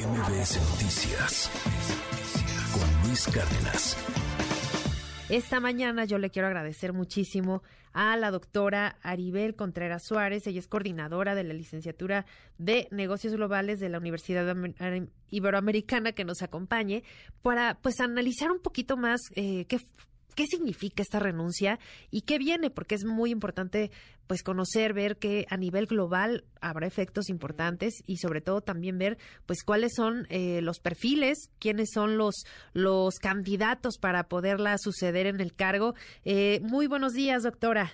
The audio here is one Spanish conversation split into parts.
MBS Noticias con Luis Cárdenas. Esta mañana yo le quiero agradecer muchísimo a la doctora Aribel Contreras Suárez. Ella es coordinadora de la licenciatura de negocios globales de la Universidad Iberoamericana que nos acompañe para pues analizar un poquito más eh, qué qué significa esta renuncia y qué viene, porque es muy importante pues conocer, ver que a nivel global habrá efectos importantes y sobre todo también ver pues cuáles son eh, los perfiles, quiénes son los los candidatos para poderla suceder en el cargo. Eh, muy buenos días, doctora.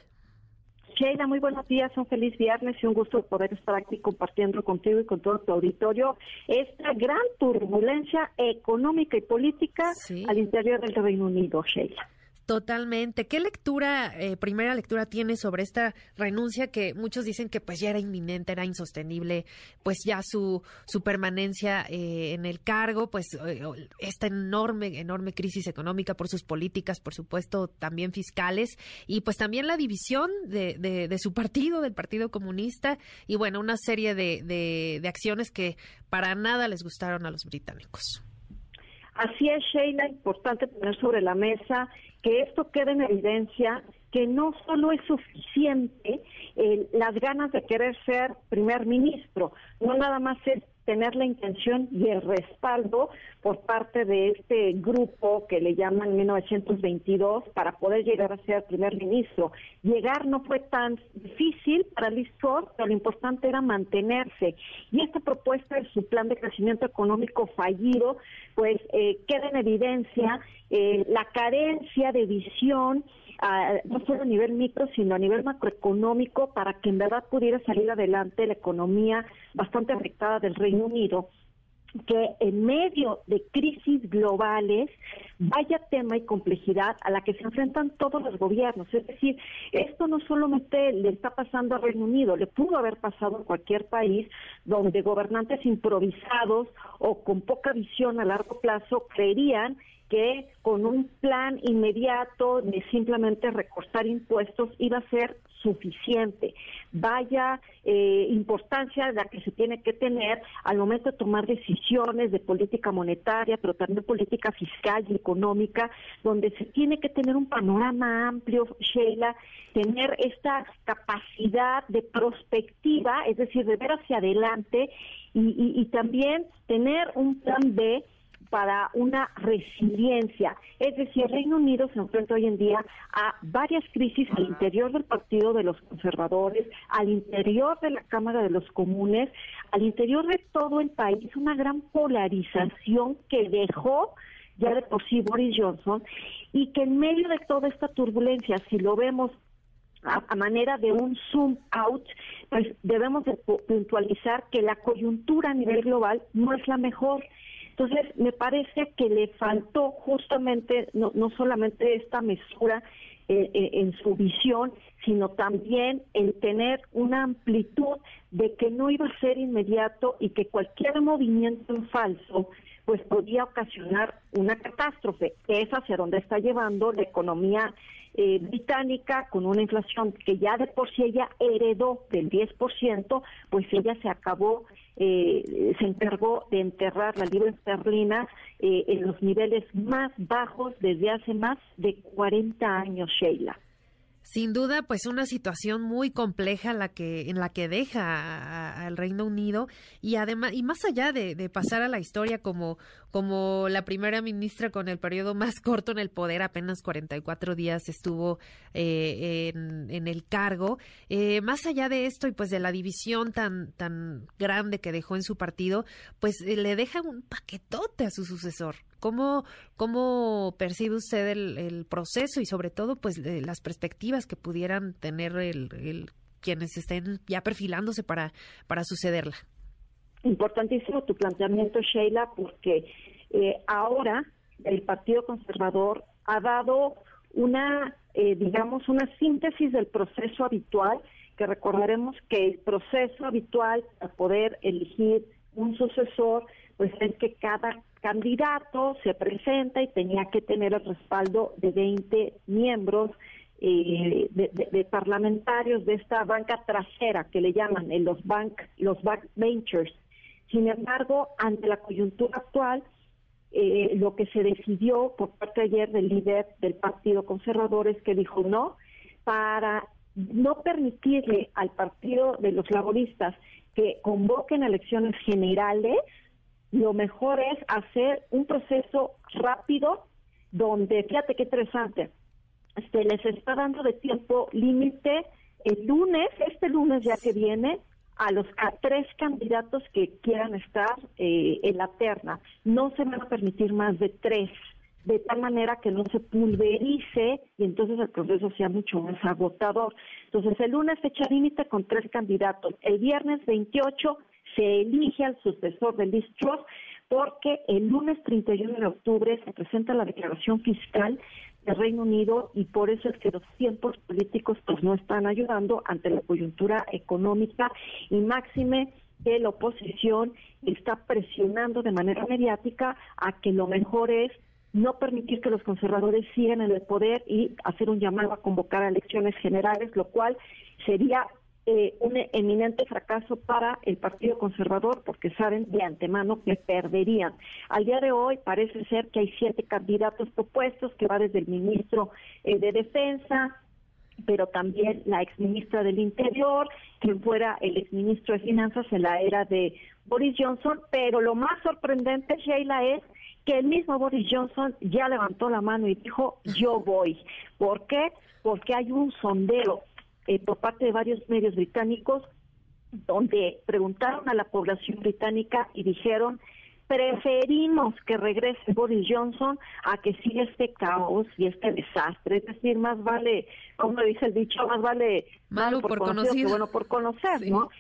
Sheila, muy buenos días, un feliz viernes y un gusto poder estar aquí compartiendo contigo y con todo tu auditorio esta gran turbulencia económica y política al interior del Reino Unido, Sheila. Totalmente. ¿Qué lectura, eh, primera lectura tiene sobre esta renuncia que muchos dicen que pues ya era inminente, era insostenible, pues ya su, su permanencia eh, en el cargo, pues eh, esta enorme, enorme crisis económica por sus políticas, por supuesto, también fiscales, y pues también la división de, de, su partido, del Partido Comunista, y bueno, una serie de, de, de acciones que para nada les gustaron a los británicos. Así es, Sheila, importante tener sobre la mesa que esto quede en evidencia que no solo es suficiente eh, las ganas de querer ser primer ministro, no nada más es tener la intención y el respaldo por parte de este grupo que le llaman 1922 para poder llegar a ser primer ministro. Llegar no fue tan difícil para Liz Truss, pero lo importante era mantenerse. Y esta propuesta de su plan de crecimiento económico fallido, pues eh, queda en evidencia eh, la carencia de visión no solo a nivel micro, sino a nivel macroeconómico, para que en verdad pudiera salir adelante la economía bastante afectada del Reino Unido que en medio de crisis globales vaya tema y complejidad a la que se enfrentan todos los gobiernos. Es decir, esto no solamente le está pasando al Reino Unido, le pudo haber pasado a cualquier país donde gobernantes improvisados o con poca visión a largo plazo creerían que con un plan inmediato de simplemente recortar impuestos iba a ser suficiente. Vaya eh, importancia la que se tiene que tener al momento de tomar decisiones de política monetaria, pero también política fiscal y económica, donde se tiene que tener un panorama amplio, Sheila, tener esta capacidad de prospectiva, es decir, de ver hacia adelante y también tener un plan B para una resiliencia. Es decir, el Reino Unido se enfrenta hoy en día a varias crisis al interior del Partido de los Conservadores, al interior de la Cámara de los Comunes, al interior de todo el país, una gran polarización que dejó ya de por sí Boris Johnson y que en medio de toda esta turbulencia, si lo vemos a, manera de un zoom out, pues debemos de puntualizar que la coyuntura a nivel global no es la mejor entonces, me parece que le faltó justamente no, no solamente esta mesura eh, eh, en su visión, sino también el tener una amplitud de que no iba a ser inmediato y que cualquier movimiento en falso pues podía ocasionar una catástrofe. Es hacia donde está llevando la economía eh, británica con una inflación que ya de por sí ella heredó del 10%, pues ella se acabó, eh, se encargó de enterrar la libra esterlina eh, en los niveles más bajos desde hace más de 40 años, Sheila. Sin duda, pues una situación muy compleja la que, en la que deja al Reino Unido y además, y más allá de, pasar a la historia como, como la primera ministra con el periodo más corto en el poder, apenas 44 días estuvo eh, en, el cargo, eh, más allá de esto y pues de la división tan, tan grande que dejó en su partido, pues eh, le deja un paquetote a su sucesor. ¿Cómo, cómo percibe usted el, proceso y sobre todo pues las perspectivas que pudieran tener el, quienes estén ya perfilándose para, para sucederla? Importantísimo tu planteamiento, Sheila, porque eh, ahora el Partido Conservador ha dado una, eh, digamos, una síntesis del proceso habitual, que recordaremos que el proceso habitual para poder elegir un sucesor, pues es que cada candidato se presenta y tenía que tener el respaldo de 20 miembros eh, de, parlamentarios de esta banca trasera que le llaman en los bank los backbenchers Sin embargo, ante la coyuntura actual, eh, lo que se decidió por parte ayer del líder del Partido Conservador es que dijo no, para no permitirle al Partido de los Laboristas que convoquen elecciones generales, lo mejor es hacer un proceso rápido donde, fíjate qué interesante, se les está dando de tiempo límite el lunes, este lunes ya que viene, a los a tres candidatos que quieran estar eh, en la terna. No se van a permitir más de tres, de tal manera que no se pulverice y entonces el proceso sea mucho más agotador. Entonces, el lunes fecha límite con tres candidatos. El viernes 28 se elige al sucesor de Liz Truss porque el lunes 31 de octubre se presenta la declaración fiscal del Reino Unido y por eso es que los tiempos políticos pues no están ayudando ante la coyuntura económica y máxime que la oposición está presionando de manera mediática a que lo mejor es no permitir que los conservadores sigan en el poder y hacer un llamado a convocar a elecciones generales, lo cual sería eh, un eminente fracaso para el Partido Conservador porque saben de antemano que perderían. Al día de hoy parece ser que hay siete candidatos propuestos que va desde el ministro eh, de Defensa, pero también la exministra del Interior, quien fuera el exministro de Finanzas en la era de Boris Johnson, pero lo más sorprendente, Sheila, es que el mismo Boris Johnson ya levantó la mano y dijo, yo voy. ¿Por qué? Porque hay un sondeo eh, por parte de varios medios británicos donde preguntaron a la población británica y dijeron preferimos que regrese Boris Johnson a que siga este caos y este desastre. Es decir, más vale, como dice el dicho, más vale malo, por, conocido, que bueno por conocer, ¿no?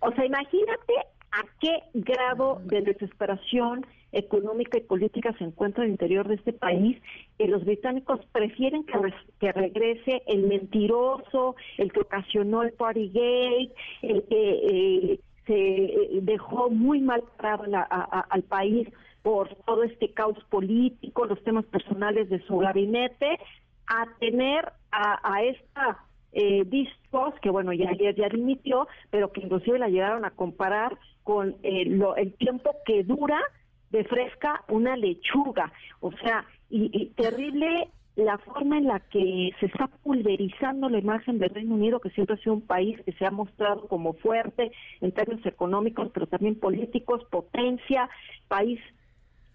O sea, imagínate a qué grado de desesperación económica y política se encuentra en el interior de este país, que los británicos prefieren que, regrese el mentiroso, el que ocasionó el Partygate, el que eh, se eh, dejó muy mal parado al país por todo este caos político, los temas personales de su gabinete, a tener a, esta eh, que bueno, ya ayer ya dimitió, pero que inclusive la llegaron a comparar con eh, el tiempo que dura de fresca una lechuga. O sea, y, terrible la forma en la que se está pulverizando la imagen del Reino Unido, que siempre ha sido un país que se ha mostrado como fuerte en términos económicos, pero también políticos, potencia, país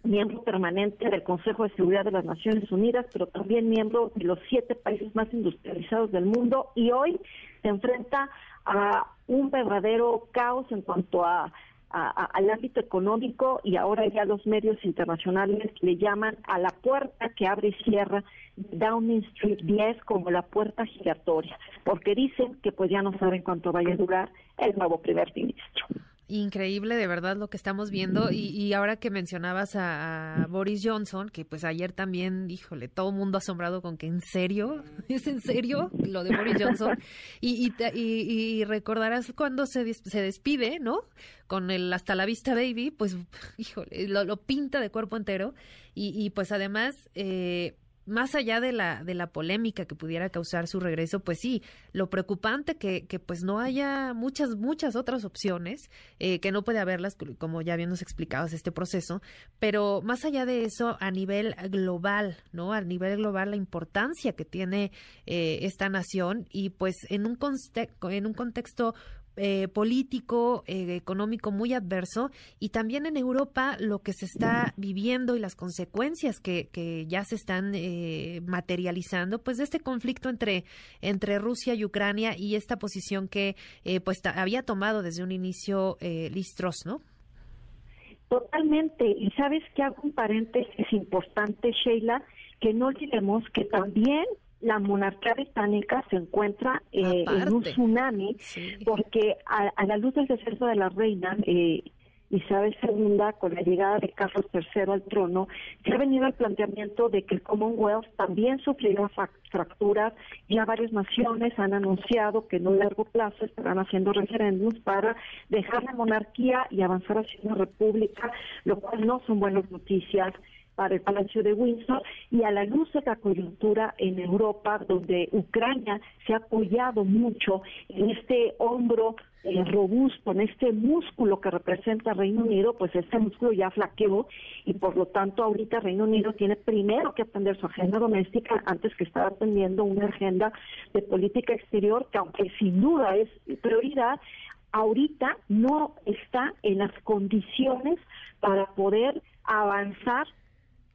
miembro permanente del Consejo de Seguridad de las Naciones Unidas, pero también miembro de los siete países más industrializados del mundo y hoy se enfrenta a un verdadero caos en cuanto a al ámbito económico y ahora ya los medios internacionales le llaman a la puerta que abre y cierra Downing Street 10 como la puerta giratoria, porque dicen que pues ya no saben cuánto vaya a durar el nuevo primer ministro. Increíble, de verdad, lo que estamos viendo. Y, ahora que mencionabas a, Boris Johnson, que pues ayer también, híjole, todo mundo asombrado con que en serio, es en serio lo de Boris Johnson. Y, y, recordarás cuando se, se despide, ¿no? Con el hasta la vista baby, pues, híjole, lo, lo pinta de cuerpo entero. Y, pues además, eh, más allá de la, de la polémica que pudiera causar su regreso, pues sí, lo preocupante que, que pues no haya muchas, muchas otras opciones, eh, que no puede haberlas, como ya habíamos explicado este proceso, pero más allá de eso, a nivel global, ¿no? A nivel global, la importancia que tiene eh, esta nación y pues en un, en un contexto eh, político, eh, económico muy adverso y también en Europa lo que se está viviendo y las consecuencias que, que ya se están eh, materializando, pues de este conflicto entre, entre Rusia y Ucrania y esta posición que pues había tomado desde un inicio Listros, ¿no? Totalmente. Y sabes que hago un paréntesis importante, Sheila, que no olvidemos que también la monarquía británica se encuentra eh, en un tsunami porque a, la luz del deceso de la reina eh, Isabel II, con la llegada de Carlos III al trono, se ha venido el planteamiento de que el Commonwealth también sufrirá fracturas. Ya varias naciones han anunciado que en un largo plazo estarán haciendo referéndums para dejar la monarquía y avanzar hacia una república, lo cual no son buenas noticias para el Palacio de Windsor y a la luz de la coyuntura en Europa, donde Ucrania se ha apoyado mucho en este hombro eh, robusto, en este músculo que representa Reino Unido, pues este músculo ya flaqueó y por lo tanto ahorita Reino Unido tiene primero que atender su agenda doméstica antes que estar atendiendo una agenda de política exterior que aunque sin duda es prioridad, ahorita no está en las condiciones para poder avanzar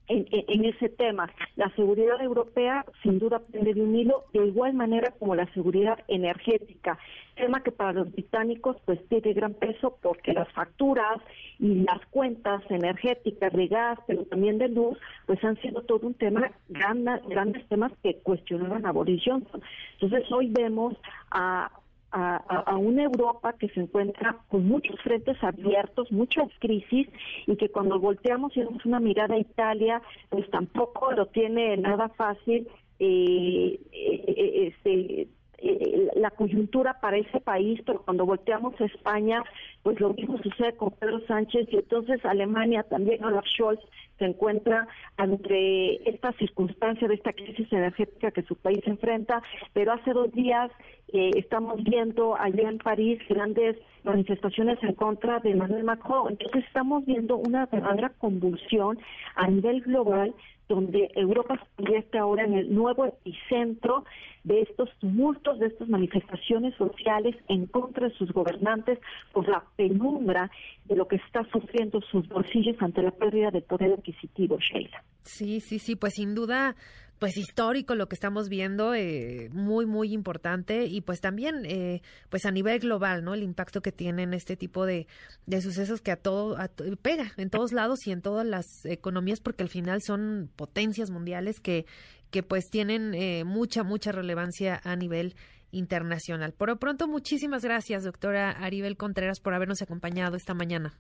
en, ese tema. La seguridad europea sin duda pende de un hilo, de igual manera como la seguridad energética, tema que para los británicos pues tiene gran peso porque las facturas y las cuentas energéticas de gas, pero también de luz, pues han sido todo un tema, grandes temas que cuestionaban a Boris Johnson. Entonces hoy vemos a a, una Europa que se encuentra con muchos frentes abiertos, muchas crisis, y que cuando volteamos y damos una mirada a Italia, pues tampoco lo tiene nada fácil. Eh, eh, eh este, eh, la coyuntura para ese país, pero cuando volteamos a España, pues lo mismo sucede con Pedro Sánchez y entonces Alemania también, Olaf Scholz, se encuentra ante esta circunstancia de esta crisis energética que su país enfrenta, pero hace dos días eh, estamos viendo allá en París grandes manifestaciones en contra de Emmanuel Macron. Entonces estamos viendo una verdadera convulsión a nivel global donde Europa se convierte ahora en el nuevo epicentro de estos tumultos, de estas manifestaciones sociales en contra de sus gobernantes por la penumbra de lo que está sufriendo sus bolsillos ante la pérdida de poder adquisitivo, Sheila. Sí, sí, sí, pues sin duda pues histórico lo que estamos viendo, eh, muy, muy importante y pues también eh, pues a nivel global, ¿no? El impacto que tienen este tipo de, de sucesos que a todo, pega en todos lados y en todas las economías porque al final son potencias mundiales que, que pues tienen eh, mucha, mucha relevancia a nivel internacional. Por lo pronto, muchísimas gracias, doctora Aribel Contreras, por habernos acompañado esta mañana.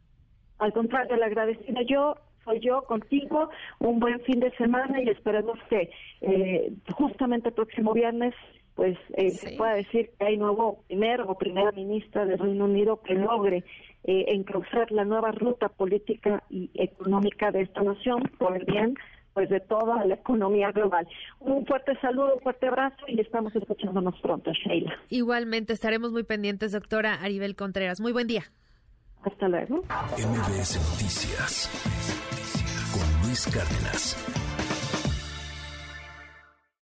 Al contrario, le agradecida yo soy yo contigo. Un buen fin de semana y esperemos que eh, justamente el próximo viernes pues eh, se pueda decir que hay nuevo primer o primera ministra del Reino Unido que logre eh, encauzar la nueva ruta política y económica de esta nación por el bien pues de toda la economía global. Un fuerte saludo, un fuerte abrazo y estamos escuchándonos pronto, Sheila. Igualmente estaremos muy pendientes, doctora Aribel Contreras. Muy buen día. Hasta luego. MBS Noticias con Luis Cárdenas.